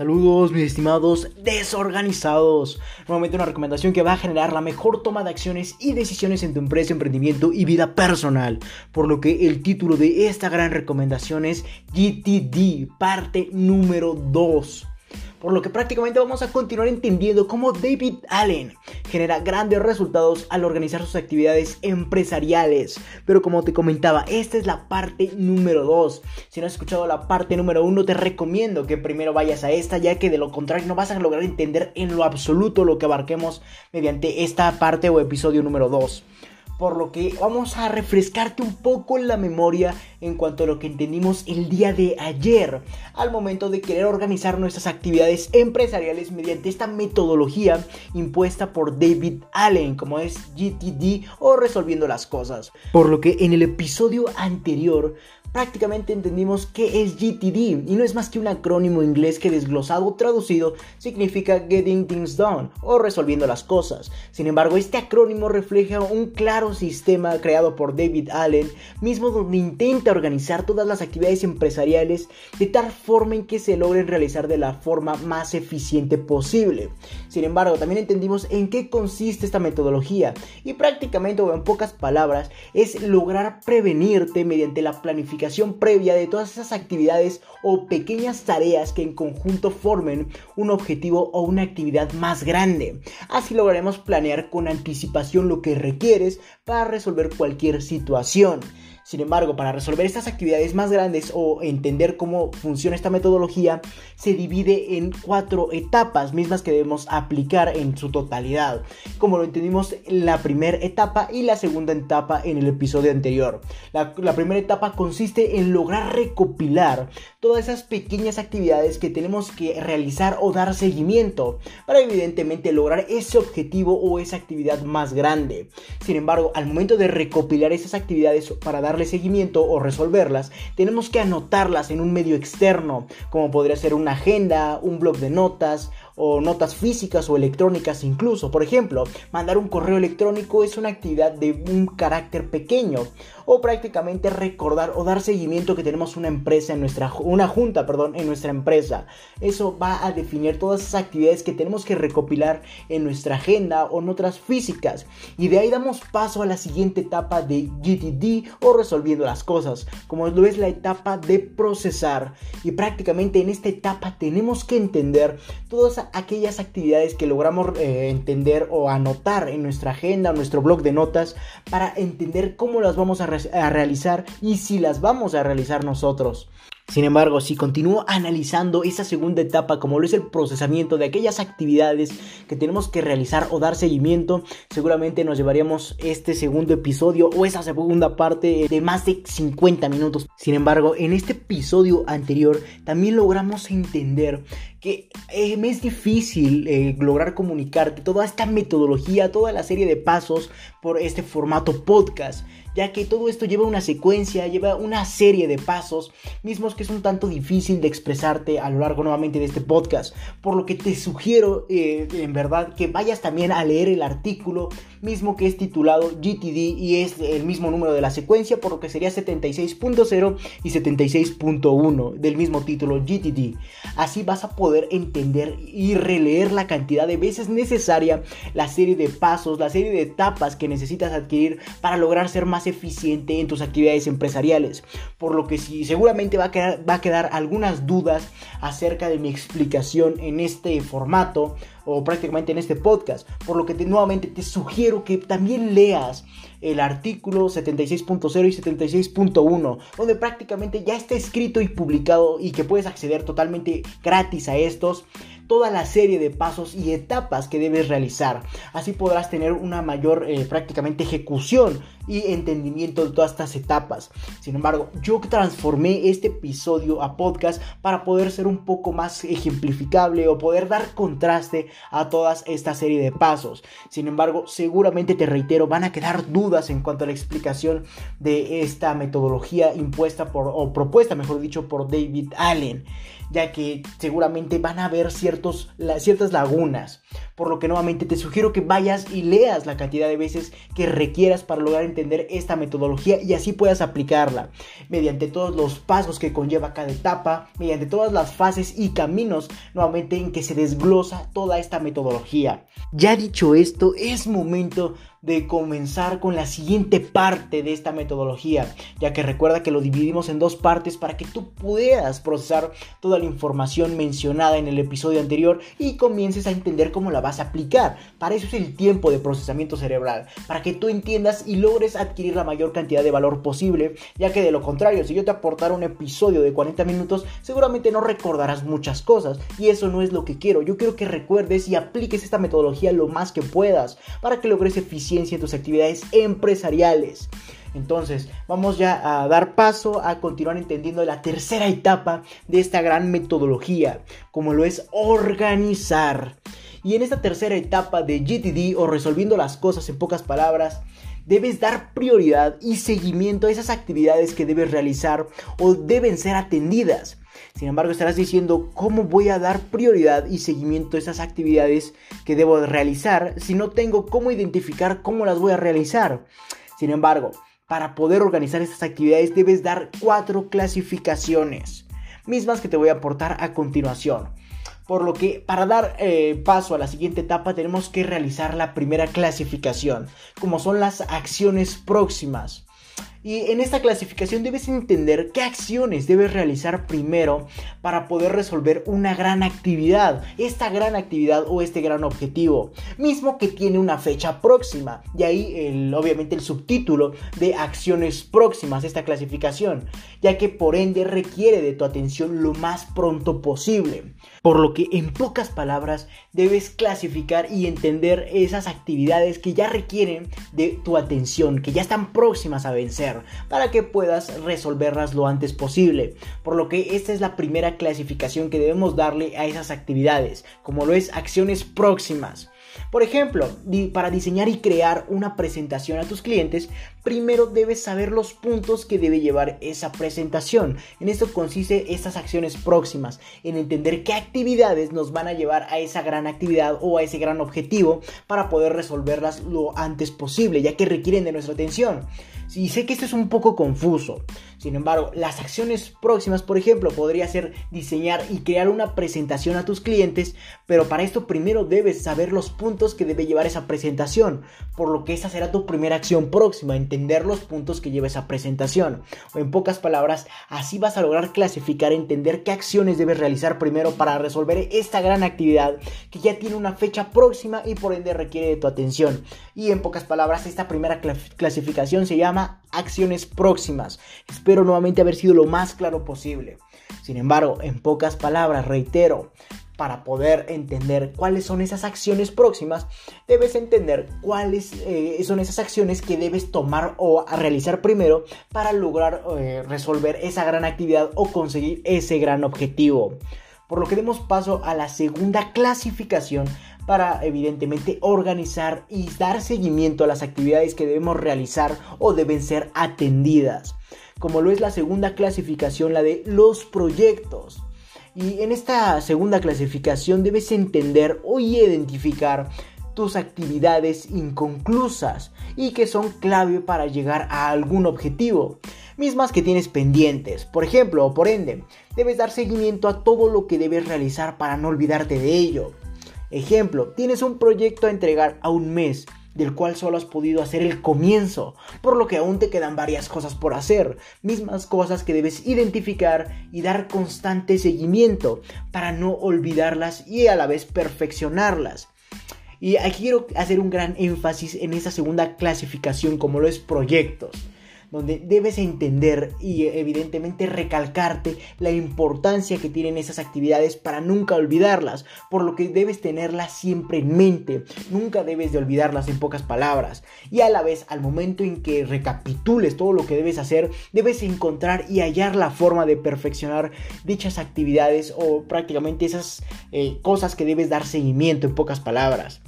Saludos mis estimados desorganizados. Nuevamente una recomendación que va a generar la mejor toma de acciones y decisiones en tu empresa, emprendimiento y vida personal. Por lo que el título de esta gran recomendación es GTD, parte número 2 por lo que prácticamente vamos a continuar entendiendo cómo David Allen genera grandes resultados al organizar sus actividades empresariales. Pero como te comentaba, esta es la parte número 2. Si no has escuchado la parte número 1, te recomiendo que primero vayas a esta, ya que de lo contrario no vas a lograr entender en lo absoluto lo que abarquemos mediante esta parte o episodio número 2 por lo que vamos a refrescarte un poco en la memoria en cuanto a lo que entendimos el día de ayer al momento de querer organizar nuestras actividades empresariales mediante esta metodología impuesta por David Allen como es GTD o resolviendo las cosas. Por lo que en el episodio anterior prácticamente entendimos qué es GTD y no es más que un acrónimo inglés que desglosado o traducido significa Getting Things Done o resolviendo las cosas. Sin embargo, este acrónimo refleja un claro sistema creado por David Allen, mismo donde intenta organizar todas las actividades empresariales de tal forma en que se logren realizar de la forma más eficiente posible. Sin embargo, también entendimos en qué consiste esta metodología y prácticamente o en pocas palabras es lograr prevenirte mediante la planificación previa de todas esas actividades o pequeñas tareas que en conjunto formen un objetivo o una actividad más grande. Así lograremos planear con anticipación lo que requieres para resolver cualquier situación. Sin embargo, para resolver estas actividades más grandes o entender cómo funciona esta metodología, se divide en cuatro etapas mismas que debemos aplicar en su totalidad, como lo entendimos en la primera etapa y la segunda etapa en el episodio anterior. La, primera etapa consiste en lograr recopilar todas esas pequeñas actividades que tenemos que realizar o dar seguimiento para evidentemente lograr ese objetivo o esa actividad más grande. Sin embargo, al momento de recopilar esas actividades para darle seguimiento o resolverlas, tenemos que anotarlas en un medio externo, como podría ser una agenda, un blog de notas o notas físicas o electrónicas incluso. Por ejemplo, mandar un correo electrónico es una actividad de un carácter pequeño o prácticamente recordar o dar seguimiento que tenemos una empresa en nuestra una junta, perdón, en nuestra empresa. Eso va a definir todas esas actividades que tenemos que recopilar en nuestra agenda o notas físicas y de ahí damos paso a la siguiente etapa de GTD o resolviendo las cosas, como lo es la etapa de procesar y prácticamente en esta etapa tenemos que entender todas aquellas actividades que logramos eh, entender o anotar en nuestra agenda, nuestro blog de notas, para entender cómo las vamos a realizar y si las vamos a realizar nosotros. Sin embargo, si continúo analizando esa segunda etapa como lo es el procesamiento de aquellas actividades que tenemos que realizar o dar seguimiento, seguramente nos llevaríamos este segundo episodio o esa segunda parte de más de 50 minutos. Sin embargo, en este episodio anterior también logramos entender que eh, me es difícil eh, lograr comunicarte toda esta metodología, toda la serie de pasos por este formato podcast ya que todo esto lleva una secuencia, lleva una serie de pasos, mismos que es un tanto difícil de expresarte a lo largo nuevamente de este podcast, por lo que te sugiero eh, en verdad que vayas también a leer el artículo mismo que es titulado GTD y es el mismo número de la secuencia, por lo que sería 76.0 y 76.1 del mismo título GTD. Así vas a poder entender y releer la cantidad de veces necesaria la serie de pasos, la serie de etapas que necesitas adquirir para lograr ser más eficiente en tus actividades empresariales. Por lo que si seguramente va a, quedar, va a quedar algunas dudas acerca de mi explicación en este formato o prácticamente en este podcast. Por lo que nuevamente te sugiero que también leas el artículo 76.0 y 76.1, donde prácticamente ya está escrito y publicado y que puedes acceder totalmente gratis a estos toda la serie de pasos y etapas que debes realizar. Así podrás tener una mayor eh, prácticamente ejecución y entendimiento de todas estas etapas. Sin embargo, yo transformé este episodio a podcast para poder ser un poco más ejemplificable o poder dar contraste a toda esta serie de pasos. Sin embargo, seguramente te reitero, van a quedar dudas en cuanto a la explicación de esta metodología impuesta por o propuesta, mejor dicho, por David Allen. Ya que seguramente van a haber ciertos, ciertas lagunas. Por lo que nuevamente te sugiero que vayas y leas la cantidad de veces que requieras para lograr entender esta metodología y así puedas aplicarla, mediante todos los pasos que conlleva cada etapa, mediante todas las fases y caminos nuevamente en que se desglosa toda esta metodología. Ya dicho esto, es momento de comenzar con la siguiente parte de esta metodología, ya que recuerda que lo dividimos en dos partes para que tú puedas procesar toda la información mencionada en el episodio anterior y comiences a entender cómo la vas a aplicar. Para eso es el tiempo de procesamiento cerebral, para que tú entiendas y logres adquirir la mayor cantidad de valor posible, ya que de lo contrario, si yo te aportara un episodio de 40 minutos, seguramente no recordarás muchas cosas y eso no es lo que quiero. Yo quiero que recuerdes y apliques esta metodología lo más que puedas para que logres eficiencia en tus actividades empresariales. Entonces, vamos ya a dar paso a continuar entendiendo la tercera etapa de esta gran metodología, como lo es organizar. Y en esta tercera etapa de GTD o resolviendo las cosas en pocas palabras, debes dar prioridad y seguimiento a esas actividades que debes realizar o deben ser atendidas. Sin embargo, estarás diciendo cómo voy a dar prioridad y seguimiento a esas actividades que debo realizar si no tengo cómo identificar cómo las voy a realizar. Sin embargo, para poder organizar estas actividades debes dar cuatro clasificaciones, mismas que te voy a aportar a continuación. Por lo que para dar eh, paso a la siguiente etapa tenemos que realizar la primera clasificación, como son las acciones próximas. Y en esta clasificación debes entender qué acciones debes realizar primero para poder resolver una gran actividad, esta gran actividad o este gran objetivo, mismo que tiene una fecha próxima. Y ahí obviamente el subtítulo de acciones próximas, esta clasificación, ya que por ende requiere de tu atención lo más pronto posible. Por lo que en pocas palabras debes clasificar y entender esas actividades que ya requieren de tu atención, que ya están próximas a vencer para que puedas resolverlas lo antes posible. Por lo que esta es la primera clasificación que debemos darle a esas actividades, como lo es acciones próximas. Por ejemplo, para diseñar y crear una presentación a tus clientes, primero debes saber los puntos que debe llevar esa presentación. En esto consiste estas acciones próximas, en entender qué actividades nos van a llevar a esa gran actividad o a ese gran objetivo para poder resolverlas lo antes posible, ya que requieren de nuestra atención. Y sé que esto es un poco confuso. Sin embargo, las acciones próximas, por ejemplo, podría ser diseñar y crear una presentación a tus clientes, pero para esto primero debes saber los puntos que debe llevar esa presentación, por lo que esa será tu primera acción próxima, entender los puntos que lleva esa presentación. O en pocas palabras, así vas a lograr clasificar, entender qué acciones debes realizar primero para resolver esta gran actividad que ya tiene una fecha próxima y por ende requiere de tu atención. Y en pocas palabras, esta primera clasificación se llama acciones próximas. Espero nuevamente haber sido lo más claro posible. Sin embargo, en pocas palabras, reitero, para poder entender cuáles son esas acciones próximas, debes entender cuáles eh, son esas acciones que debes tomar o realizar primero para lograr eh, resolver esa gran actividad o conseguir ese gran objetivo. Por lo que demos paso a la segunda clasificación para evidentemente organizar y dar seguimiento a las actividades que debemos realizar o deben ser atendidas, como lo es la segunda clasificación, la de los proyectos. Y en esta segunda clasificación debes entender o identificar tus actividades inconclusas y que son clave para llegar a algún objetivo, mismas que tienes pendientes. Por ejemplo, o por ende, debes dar seguimiento a todo lo que debes realizar para no olvidarte de ello. Ejemplo, tienes un proyecto a entregar a un mes, del cual solo has podido hacer el comienzo, por lo que aún te quedan varias cosas por hacer, mismas cosas que debes identificar y dar constante seguimiento para no olvidarlas y a la vez perfeccionarlas. Y aquí quiero hacer un gran énfasis en esa segunda clasificación como lo es proyectos donde debes entender y evidentemente recalcarte la importancia que tienen esas actividades para nunca olvidarlas, por lo que debes tenerlas siempre en mente, nunca debes de olvidarlas en pocas palabras, y a la vez al momento en que recapitules todo lo que debes hacer, debes encontrar y hallar la forma de perfeccionar dichas actividades o prácticamente esas eh, cosas que debes dar seguimiento en pocas palabras.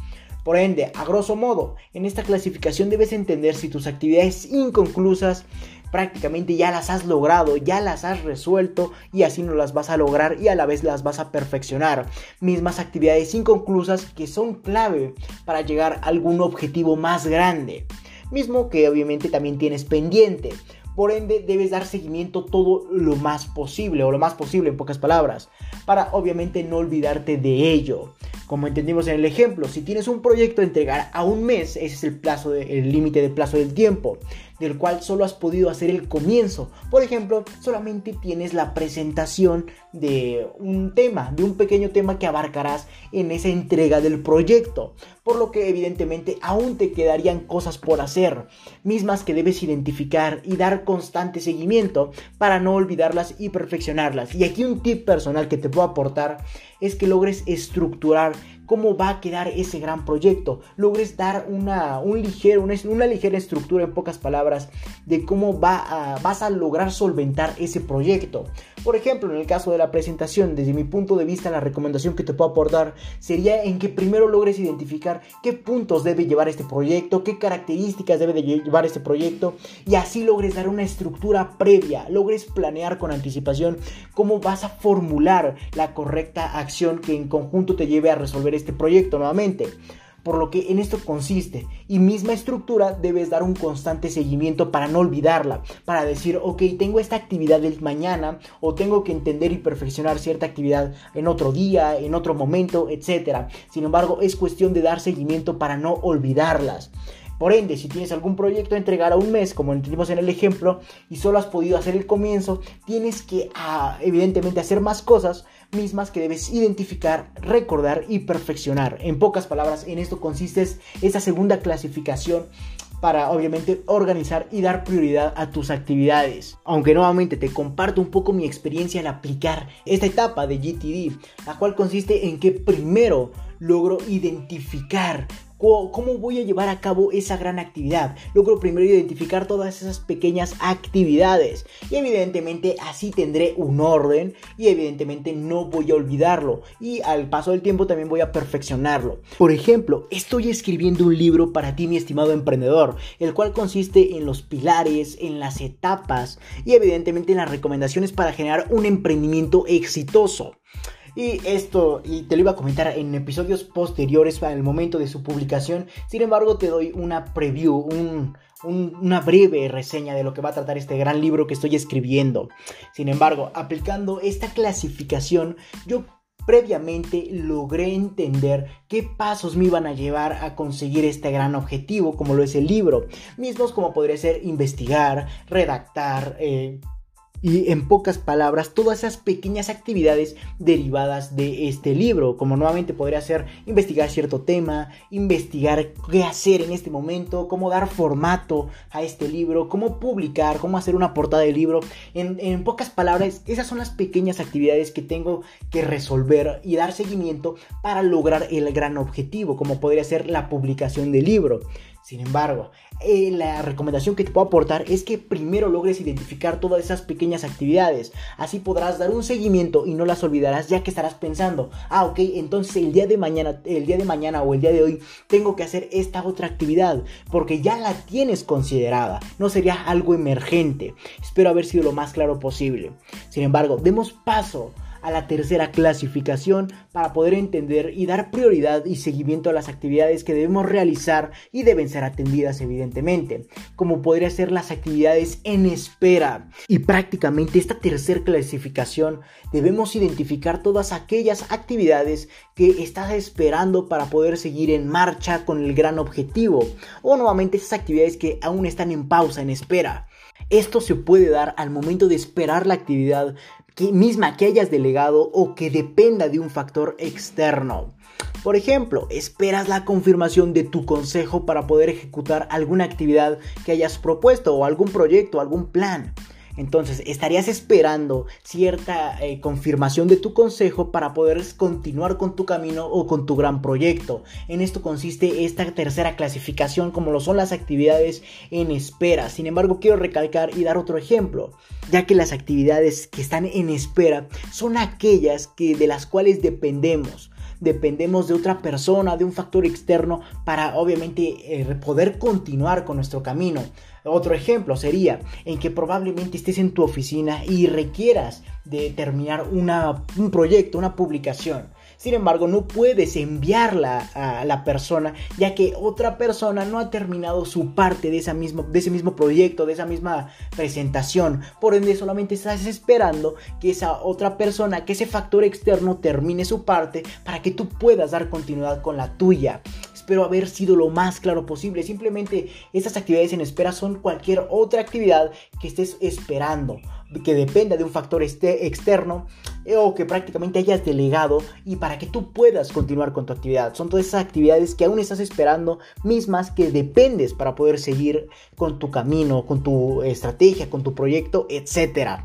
Por ende, a grosso modo, en esta clasificación debes entender si tus actividades inconclusas prácticamente ya las has logrado, ya las has resuelto y así no las vas a lograr y a la vez las vas a perfeccionar. Mismas actividades inconclusas que son clave para llegar a algún objetivo más grande. Mismo que obviamente también tienes pendiente. Por ende, debes dar seguimiento todo lo más posible, o lo más posible en pocas palabras, para obviamente no olvidarte de ello. Como entendimos en el ejemplo, si tienes un proyecto a entregar a un mes, ese es el plazo, el límite de plazo del tiempo del cual solo has podido hacer el comienzo. Por ejemplo, solamente tienes la presentación de un tema, de un pequeño tema que abarcarás en esa entrega del proyecto. Por lo que evidentemente aún te quedarían cosas por hacer, mismas que debes identificar y dar constante seguimiento para no olvidarlas y perfeccionarlas. Y aquí un tip personal que te puedo aportar es que logres estructurar cómo va a quedar ese gran proyecto. Logres dar una, un ligero, una, ligera estructura en pocas palabras de cómo va vas a lograr solventar ese proyecto. Por ejemplo, en el caso de la presentación, desde mi punto de vista, la recomendación que te puedo aportar sería en que primero logres identificar qué puntos debe llevar este proyecto, qué características debe de llevar este proyecto y así logres dar una estructura previa, logres planear con anticipación cómo vas a formular la correcta acción que en conjunto te lleve a resolver este proyecto nuevamente. Por lo que en esto consiste y misma estructura debes dar un constante seguimiento para no olvidarla, para decir, ok, tengo esta actividad del mañana o tengo que entender y perfeccionar cierta actividad en otro día, en otro momento, etc. Sin embargo, es cuestión de dar seguimiento para no olvidarlas. Por ende, si tienes algún proyecto a entregar a un mes, como entendimos en el ejemplo, y solo has podido hacer el comienzo, tienes que ah, evidentemente hacer más cosas mismas que debes identificar, recordar y perfeccionar. En pocas palabras, en esto consiste esa segunda clasificación para obviamente organizar y dar prioridad a tus actividades. Aunque nuevamente te comparto un poco mi experiencia al aplicar esta etapa de GTD, la cual consiste en que primero logro identificar cómo voy a llevar a cabo esa gran actividad. Logro primero identificar todas esas pequeñas actividades y evidentemente así tendré un orden y evidentemente no voy a olvidarlo y al paso del tiempo también voy a perfeccionarlo. Por ejemplo, estoy escribiendo un libro para ti mi estimado emprendedor, el cual consiste en los pilares, en las etapas y evidentemente en las recomendaciones para generar un emprendimiento exitoso. Y esto, y te lo iba a comentar en episodios posteriores para el momento de su publicación. Sin embargo, te doy una preview, una breve reseña de lo que va a tratar este gran libro que estoy escribiendo. Sin embargo, aplicando esta clasificación, yo previamente logré entender qué pasos me iban a llevar a conseguir este gran objetivo, como lo es el libro. Mismos como podría ser investigar, redactar, eh, y en pocas palabras todas esas pequeñas actividades derivadas de este libro, como nuevamente podría ser investigar cierto tema, investigar qué hacer en este momento, cómo dar formato a este libro, cómo publicar, cómo hacer una portada del libro. En, en pocas palabras, esas son las pequeñas actividades que tengo que resolver y dar seguimiento para lograr el gran objetivo, como podría ser la publicación del libro. Sin embargo, eh, la recomendación que te puedo aportar es que primero logres identificar todas esas pequeñas actividades. Así podrás dar un seguimiento y no las olvidarás ya que estarás pensando, ah, ok, entonces el día de mañana, el día de mañana o el día de hoy tengo que hacer esta otra actividad porque ya la tienes considerada. No sería algo emergente. Espero haber sido lo más claro posible. Sin embargo, demos paso a la tercera clasificación para poder entender y dar prioridad y seguimiento a las actividades que debemos realizar y deben ser atendidas evidentemente, como podría ser las actividades en espera. Y prácticamente esta tercera clasificación debemos identificar todas aquellas actividades que estás esperando para poder seguir en marcha con el gran objetivo o nuevamente esas actividades que aún están en pausa, en espera. Esto se puede dar al momento de esperar la actividad misma que hayas delegado o que dependa de un factor externo. Por ejemplo, esperas la confirmación de tu consejo para poder ejecutar alguna actividad que hayas propuesto o algún proyecto, algún plan. Entonces, estarías esperando cierta eh, confirmación de tu consejo para poder continuar con tu camino o con tu gran proyecto. En esto consiste esta tercera clasificación, como lo son las actividades en espera. Sin embargo, quiero recalcar y dar otro ejemplo, ya que las actividades que están en espera son aquellas que de las cuales dependemos dependemos de otra persona, de un factor externo para obviamente eh, poder continuar con nuestro camino. Otro ejemplo sería en que probablemente estés en tu oficina y requieras de terminar un proyecto, una publicación. Sin embargo, no puedes enviarla a la persona ya que otra persona no ha terminado su parte de, mismo, de ese mismo proyecto, de esa misma presentación. Por ende, solamente estás esperando que esa otra persona, que ese factor externo termine su parte para que tú puedas dar continuidad con la tuya. Espero haber sido lo más claro posible. Simplemente estas actividades en espera son cualquier otra actividad que estés esperando que dependa de un factor este externo eh, o que prácticamente hayas delegado y para que tú puedas continuar con tu actividad. Son todas esas actividades que aún estás esperando, mismas que dependes para poder seguir con tu camino, con tu estrategia, con tu proyecto, etc.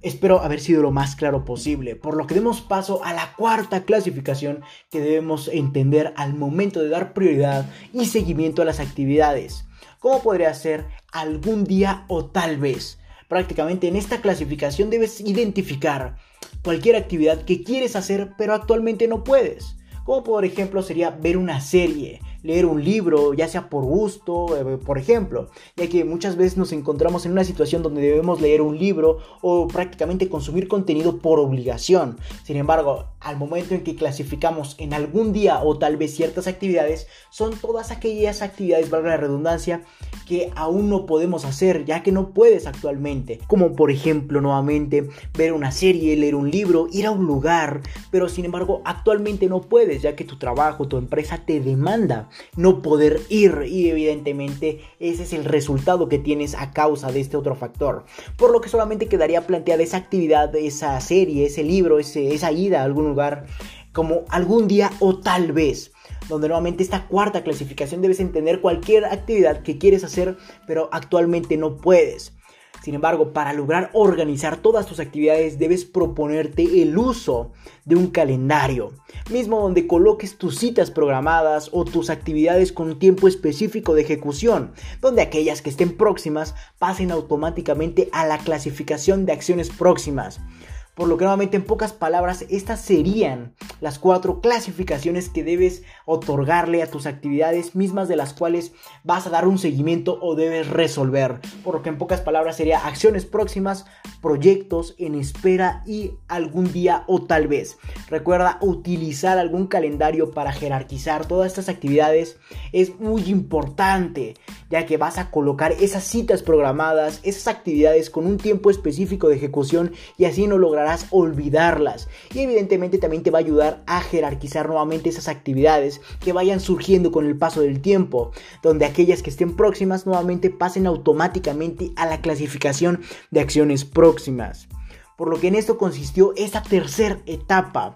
Espero haber sido lo más claro posible, por lo que demos paso a la cuarta clasificación que debemos entender al momento de dar prioridad y seguimiento a las actividades. ¿Cómo podría ser algún día o tal vez? Prácticamente en esta clasificación debes identificar cualquier actividad que quieres hacer pero actualmente no puedes. Como por ejemplo sería ver una serie, leer un libro, ya sea por gusto, eh, por ejemplo, ya que muchas veces nos encontramos en una situación donde debemos leer un libro o prácticamente consumir contenido por obligación. Sin embargo, al momento en que clasificamos en algún día o tal vez ciertas actividades, son todas aquellas actividades, valga la redundancia, que aún no podemos hacer, ya que no puedes actualmente. Como por ejemplo, nuevamente, ver una serie, leer un libro, ir a un lugar, pero sin embargo, actualmente no puedes, ya que tu trabajo, tu empresa te demanda no poder ir y evidentemente ese es el resultado que tienes a causa de este otro factor. Por lo que solamente quedaría planteada esa actividad, esa serie, ese libro, esa ida a algún lugar como algún día o tal vez donde nuevamente esta cuarta clasificación debes entender cualquier actividad que quieres hacer pero actualmente no puedes. Sin embargo, para lograr organizar todas tus actividades debes proponerte el uso de un calendario, mismo donde coloques tus citas programadas o tus actividades con tiempo específico de ejecución, donde aquellas que estén próximas pasen automáticamente a la clasificación de acciones próximas. Por lo que nuevamente en pocas palabras, estas serían las cuatro clasificaciones que debes otorgarle a tus actividades mismas de las cuales vas a dar un seguimiento o debes resolver. Por lo que en pocas palabras sería acciones próximas, proyectos en espera y algún día o tal vez. Recuerda utilizar algún calendario para jerarquizar todas estas actividades. Es muy importante ya que vas a colocar esas citas programadas, esas actividades con un tiempo específico de ejecución y así no lograrás olvidarlas. Y evidentemente también te va a ayudar a jerarquizar nuevamente esas actividades que vayan surgiendo con el paso del tiempo, donde aquellas que estén próximas nuevamente pasen automáticamente a la clasificación de acciones próximas. Por lo que en esto consistió esta tercera etapa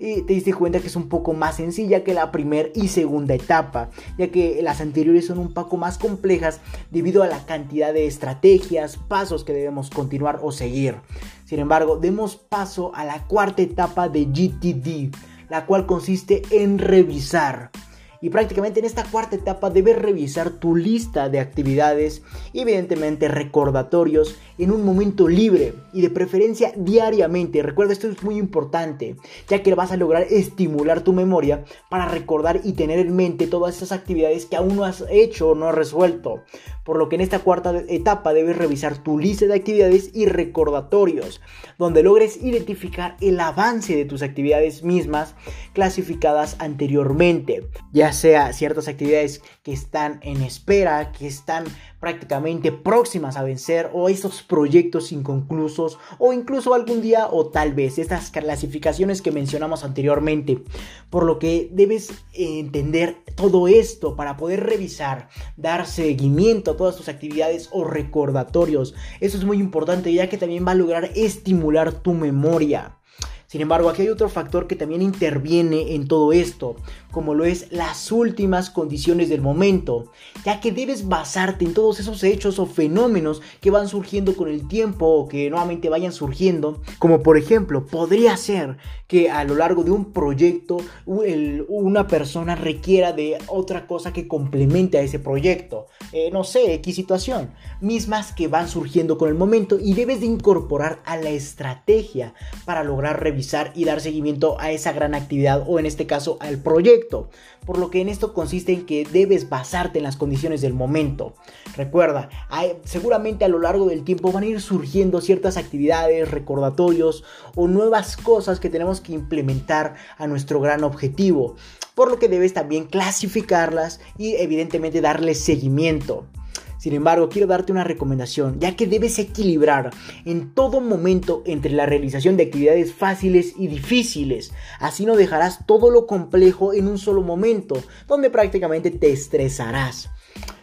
y te diste cuenta que es un poco más sencilla que la primera y segunda etapa, ya que las anteriores son un poco más complejas debido a la cantidad de estrategias, pasos que debemos continuar o seguir. Sin embargo, demos paso a la cuarta etapa de GTD, la cual consiste en revisar y prácticamente en esta cuarta etapa debes revisar tu lista de actividades evidentemente recordatorios en un momento libre y de preferencia diariamente. Recuerda, esto es muy importante, ya que vas a lograr estimular tu memoria para recordar y tener en mente todas esas actividades que aún no has hecho o no has resuelto. Por lo que en esta cuarta etapa debes revisar tu lista de actividades y recordatorios, donde logres identificar el avance de tus actividades mismas clasificadas anteriormente, ya sea ciertas actividades que están en espera, que están prácticamente próximas a vencer o esos proyectos inconclusos o incluso algún día o tal vez estas clasificaciones que mencionamos anteriormente. Por lo que debes entender todo esto para poder revisar, dar seguimiento a todas tus actividades o recordatorios. Eso es muy importante ya que también va a lograr estimular tu memoria. Sin embargo, aquí hay otro factor que también interviene en todo esto, como lo es las últimas condiciones del momento, ya que debes basarte en todos esos hechos o fenómenos que van surgiendo con el tiempo o que nuevamente vayan surgiendo, como por ejemplo, podría ser que a lo largo de un proyecto una persona requiera de otra cosa que complemente a ese proyecto, eh, no sé, X situación, mismas que van surgiendo con el momento y debes de incorporar a la estrategia para lograr revisar y dar seguimiento a esa gran actividad o en este caso al proyecto. Por lo que en esto consiste en que debes basarte en las condiciones del momento. Recuerda, seguramente a lo largo del tiempo van a ir surgiendo ciertas actividades, recordatorios o nuevas cosas que tenemos que implementar a nuestro gran objetivo. Por lo que debes también clasificarlas y evidentemente darle seguimiento. Sin embargo, quiero darte una recomendación, ya que debes equilibrar en todo momento entre la realización de actividades fáciles y difíciles. Así no dejarás todo lo complejo en un solo momento, donde prácticamente te estresarás.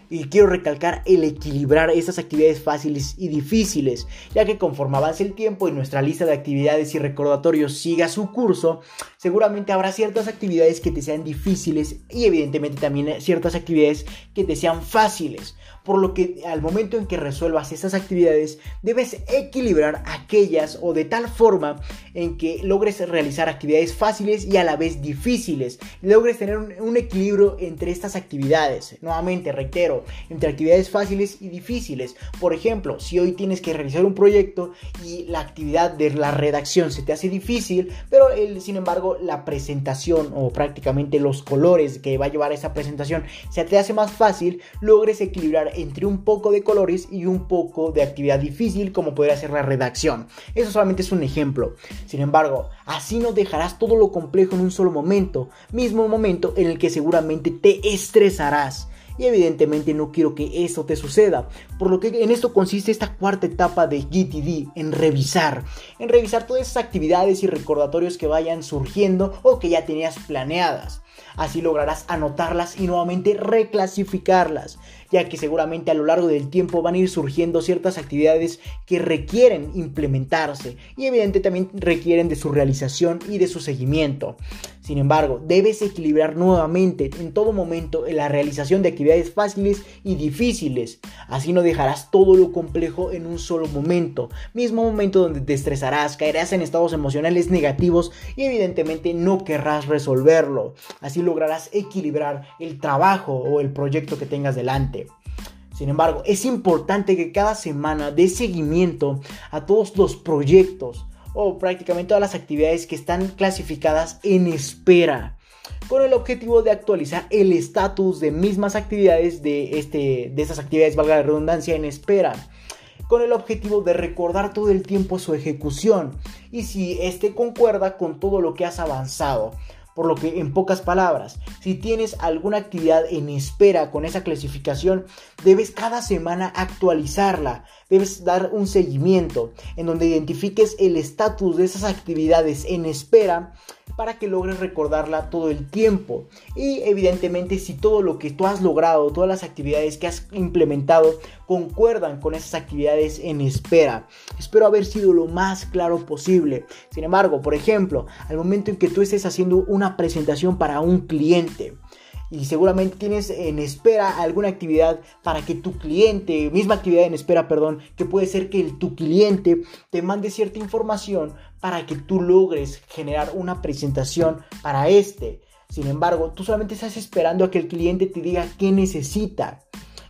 Y quiero recalcar el equilibrar estas actividades fáciles y difíciles, ya que conforme avance el tiempo y nuestra lista de actividades y recordatorios siga su curso, seguramente habrá ciertas actividades que te sean difíciles y evidentemente también ciertas actividades que te sean fáciles por lo que al momento en que resuelvas estas actividades debes equilibrar aquellas o de tal forma en que logres realizar actividades fáciles y a la vez difíciles, logres tener un, equilibrio entre estas actividades. Nuevamente, reitero, entre actividades fáciles y difíciles. Por ejemplo, si hoy tienes que realizar un proyecto y la actividad de la redacción se te hace difícil, pero sin embargo la presentación o prácticamente los colores que va a llevar esa presentación se te hace más fácil, logres equilibrar entre un poco de colores y un poco de actividad difícil como podría ser la redacción. Eso solamente es un ejemplo. Sin embargo, así no dejarás todo lo complejo en un solo momento, mismo momento en el que seguramente te estresarás. Y evidentemente no quiero que eso te suceda. Por lo que en esto consiste esta cuarta etapa de GTD, en revisar. En revisar todas esas actividades y recordatorios que vayan surgiendo o que ya tenías planeadas. Así lograrás anotarlas y nuevamente reclasificarlas ya que seguramente a lo largo del tiempo van a ir surgiendo ciertas actividades que requieren implementarse y evidentemente también requieren de su realización y de su seguimiento. Sin embargo, debes equilibrar nuevamente en todo momento la realización de actividades fáciles y difíciles. Así no dejarás todo lo complejo en un solo momento. Mismo momento donde te estresarás, caerás en estados emocionales negativos y evidentemente no querrás resolverlo. Así lograrás equilibrar el trabajo o el proyecto que tengas delante. Sin embargo, es importante que cada semana dé seguimiento a todos los proyectos o prácticamente todas las actividades que están clasificadas en espera con el objetivo de actualizar el estatus de mismas actividades de, este, de esas actividades, valga la redundancia, en espera con el objetivo de recordar todo el tiempo su ejecución y si este concuerda con todo lo que has avanzado. Por lo que, en pocas palabras, si tienes alguna actividad en espera con esa clasificación, debes cada semana actualizarla, debes dar un seguimiento en donde identifiques el estatus de esas actividades en espera para que logres recordarla todo el tiempo. Y evidentemente si todo lo que tú has logrado, todas las actividades que has implementado concuerdan con esas actividades en espera. Espero haber sido lo más claro posible. Sin embargo, por ejemplo, al momento en que tú estés haciendo una presentación para un cliente, y seguramente tienes en espera alguna actividad para que tu cliente, misma actividad en espera, perdón, que puede ser que tu cliente te mande cierta información para que tú logres generar una presentación para este. Sin embargo, tú solamente estás esperando a que el cliente te diga qué necesita.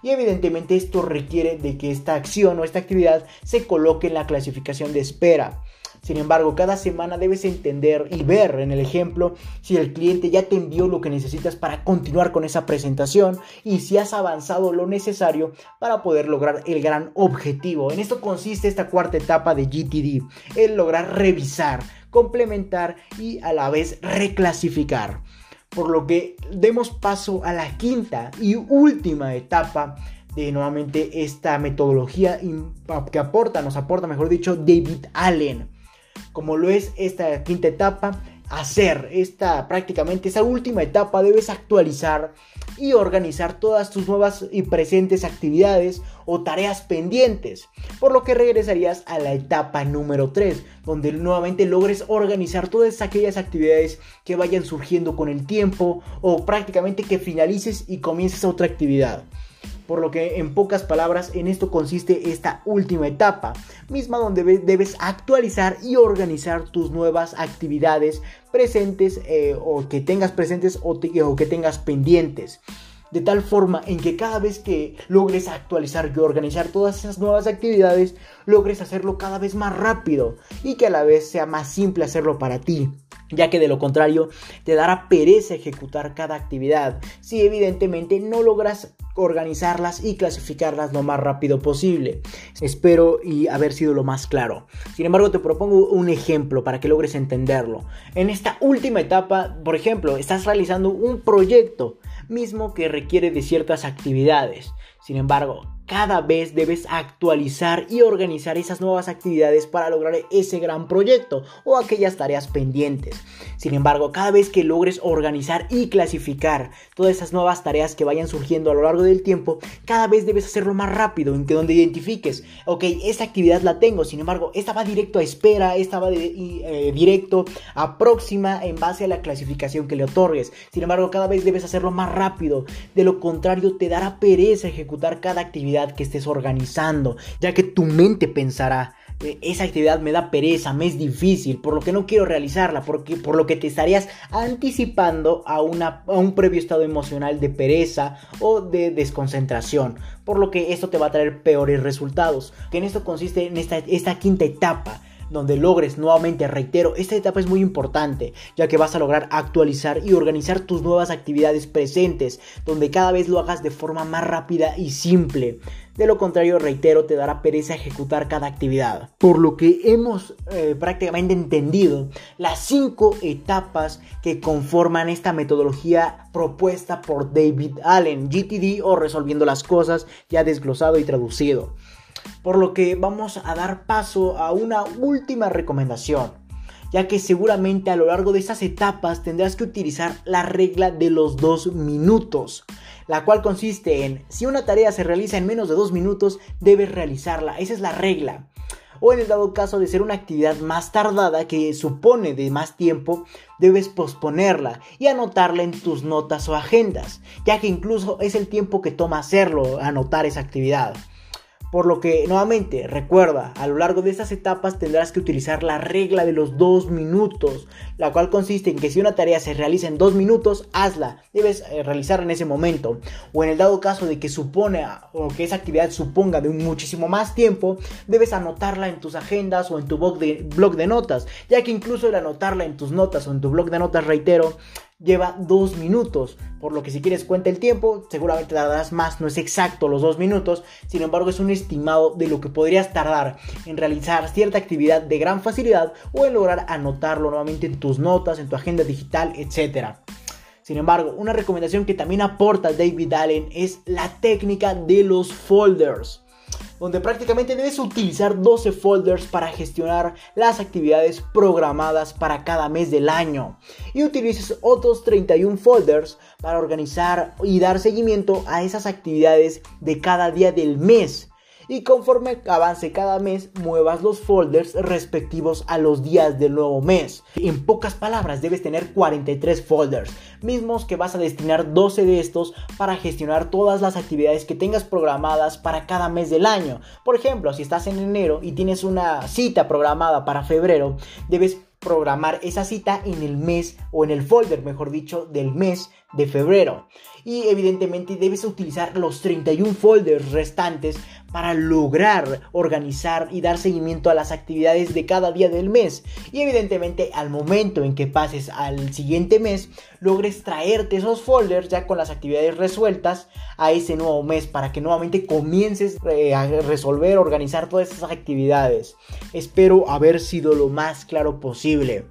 Y evidentemente esto requiere de que esta acción o esta actividad se coloque en la clasificación de espera. Sin embargo, cada semana debes entender y ver en el ejemplo si el cliente ya te envió lo que necesitas para continuar con esa presentación y si has avanzado lo necesario para poder lograr el gran objetivo. En esto consiste esta cuarta etapa de GTD, el lograr revisar, complementar y a la vez reclasificar. Por lo que demos paso a la quinta y última etapa de nuevamente esta metodología que aporta, nos aporta, mejor dicho, David Allen como lo es esta quinta etapa, hacer esta prácticamente esa última etapa debes actualizar y organizar todas tus nuevas y presentes actividades o tareas pendientes, por lo que regresarías a la etapa número 3, donde nuevamente logres organizar todas aquellas actividades que vayan surgiendo con el tiempo o prácticamente que finalices y comiences otra actividad por lo que en pocas palabras en esto consiste esta última etapa, misma donde debes actualizar y organizar tus nuevas actividades presentes eh, o que tengas presentes o, o que tengas pendientes. de tal forma en que cada vez que logres actualizar y organizar todas esas nuevas actividades, logres hacerlo cada vez más rápido y que a la vez sea más simple hacerlo para ti ya que de lo contrario te dará pereza ejecutar cada actividad si evidentemente no logras organizarlas y clasificarlas lo más rápido posible. Espero y haber sido lo más claro. Sin embargo, te propongo un ejemplo para que logres entenderlo. En esta última etapa, por ejemplo, estás realizando un proyecto mismo que requiere de ciertas actividades. Sin embargo, cada vez debes actualizar y organizar esas nuevas actividades para lograr ese gran proyecto o aquellas tareas pendientes. Sin embargo, cada vez que logres organizar y clasificar todas esas nuevas tareas que vayan surgiendo a lo largo del tiempo, cada vez debes hacerlo más rápido, en que donde identifiques, ok, esta actividad la tengo, sin embargo, esta va directo a espera, esta va eh, directo a próxima en base a la clasificación que le otorgues. Sin embargo, cada vez debes hacerlo más rápido, de lo contrario te dará pereza ejecutar cada actividad que estés organizando, ya que tu mente pensará, eh, esa actividad me da pereza, me es difícil, por lo que no quiero realizarla, porque, por lo que te estarías anticipando a, a un previo estado emocional de pereza o de desconcentración, por lo que esto te va a traer peores resultados. Que en esto consiste en esta, esta quinta etapa, donde logres nuevamente, reitero, esta etapa es muy importante, ya que vas a lograr actualizar y organizar tus nuevas actividades presentes, donde cada vez lo hagas de forma más rápida y simple. De lo contrario, reitero, te dará pereza ejecutar cada actividad. Por lo que hemos eh, prácticamente entendido las cinco etapas que conforman esta metodología propuesta por David Allen, GTD o resolviendo las cosas, ya desglosado y traducido. Por lo que vamos a dar paso a una última recomendación, ya que seguramente a lo largo de estas etapas tendrás que utilizar la regla de los dos minutos, la cual consiste en si una tarea se realiza en menos de dos minutos, debes realizarla, esa es la regla. O en el dado caso de ser una actividad más tardada que supone de más tiempo, debes posponerla y anotarla en tus notas o agendas, ya que incluso es el tiempo que toma hacerlo, anotar esa actividad. Por lo que, nuevamente, recuerda, a lo largo de estas etapas tendrás que utilizar la regla de los dos minutos, la cual consiste en que si una tarea se realiza en dos minutos, hazla, debes eh, realizarla en ese momento. O en el dado caso de que supone o que esa actividad suponga de un muchísimo más tiempo, debes anotarla en tus agendas o en tu blog de, blog de notas, ya que incluso el anotarla en tus notas o en tu blog de notas, reitero, lleva dos minutos, por lo que si quieres cuenta el tiempo, seguramente tardarás más, no es exacto los dos minutos, sin embargo es un estimado de lo que podrías tardar en realizar cierta actividad de gran facilidad o en lograr anotarlo nuevamente en tus notas, en tu agenda digital, etc. Sin embargo, una recomendación que también aporta David Allen es la técnica de los folders donde prácticamente debes utilizar 12 folders para gestionar las actividades programadas para cada mes del año y utilices otros 31 folders para organizar y dar seguimiento a esas actividades de cada día del mes y conforme avance cada mes muevas los folders respectivos a los días del nuevo mes. En pocas palabras debes tener 43 folders, mismos que vas a destinar 12 de estos para gestionar todas las actividades que tengas programadas para cada mes del año. Por ejemplo, si estás en enero y tienes una cita programada para febrero, debes programar esa cita en el mes o en el folder, mejor dicho, del mes de febrero. Y evidentemente debes utilizar los 31 folders restantes para lograr organizar y dar seguimiento a las actividades de cada día del mes. Y evidentemente al momento en que pases al siguiente mes, logres traerte esos folders ya con las actividades resueltas a ese nuevo mes para que nuevamente comiences eh, a resolver, organizar todas esas actividades. Espero haber sido lo más claro posible.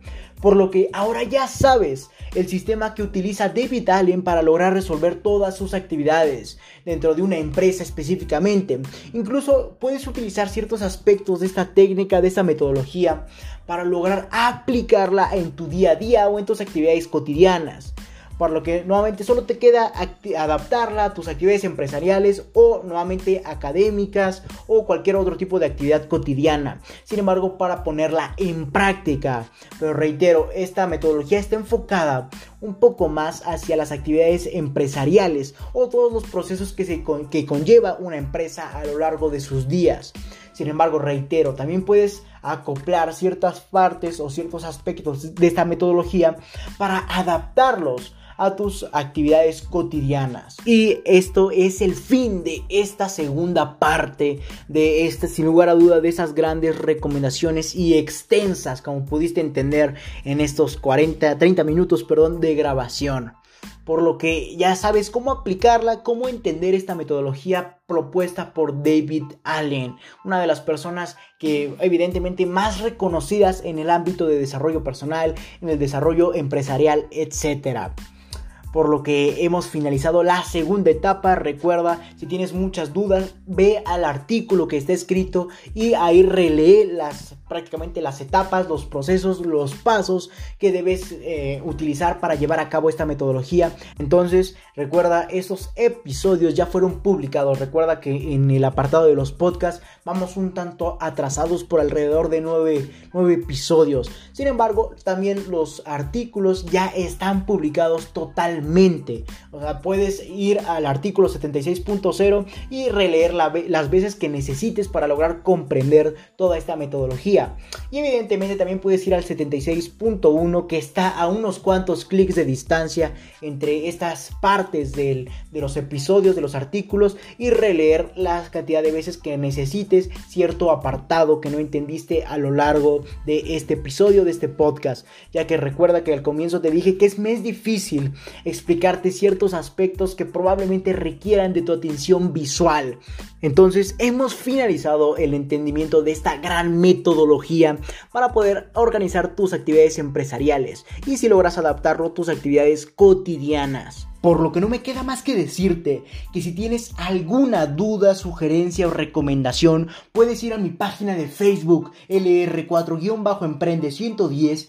Por lo que ahora ya sabes el sistema que utiliza David Allen para lograr resolver todas sus actividades dentro de una empresa específicamente. Incluso puedes utilizar ciertos aspectos de esta técnica, de esta metodología, para lograr aplicarla en tu día a día o en tus actividades cotidianas por lo que nuevamente solo te queda adaptarla a tus actividades empresariales o nuevamente académicas o cualquier otro tipo de actividad cotidiana. Sin embargo, para ponerla en práctica. Pero reitero, esta metodología está enfocada un poco más hacia las actividades empresariales o todos los procesos que, se que conlleva una empresa a lo largo de sus días. Sin embargo, reitero, también puedes acoplar ciertas partes o ciertos aspectos de esta metodología para adaptarlos a tus actividades cotidianas. Y esto es el fin de esta segunda parte de este, sin lugar a duda, de esas grandes recomendaciones y extensas, como pudiste entender en estos 40, 30 minutos, perdón, de grabación por lo que ya sabes cómo aplicarla, cómo entender esta metodología propuesta por David Allen, una de las personas que evidentemente más reconocidas en el ámbito de desarrollo personal, en el desarrollo empresarial, etc por lo que hemos finalizado la segunda etapa. Recuerda, si tienes muchas dudas, ve al artículo que está escrito y ahí relee las prácticamente las etapas, los procesos, los pasos que debes eh, utilizar para llevar a cabo esta metodología. Entonces, recuerda, esos episodios ya fueron publicados. Recuerda que en el apartado de los podcasts vamos un tanto atrasados por alrededor de nueve, nueve episodios. Sin embargo, también los artículos ya están publicados totalmente o sea, puedes ir al artículo 76.0 y releer las veces que necesites para lograr comprender toda esta metodología. Y evidentemente también puedes ir al 76.1 que está a unos cuantos clics de distancia entre estas partes de los episodios, de los artículos y releer la cantidad de veces que necesites cierto apartado que no entendiste a lo largo de este episodio, de este podcast. Ya que recuerda que al comienzo te dije que es más difícil explicarte ciertos aspectos que probablemente requieran de tu atención visual. Entonces hemos finalizado el entendimiento de esta gran para poder organizar tus actividades empresariales y si logras adaptarlo tus actividades cotidianas. Por lo que no me queda más que decirte que si tienes alguna duda, sugerencia o recomendación, puedes ir a mi página de Facebook LR4-Emprende 110,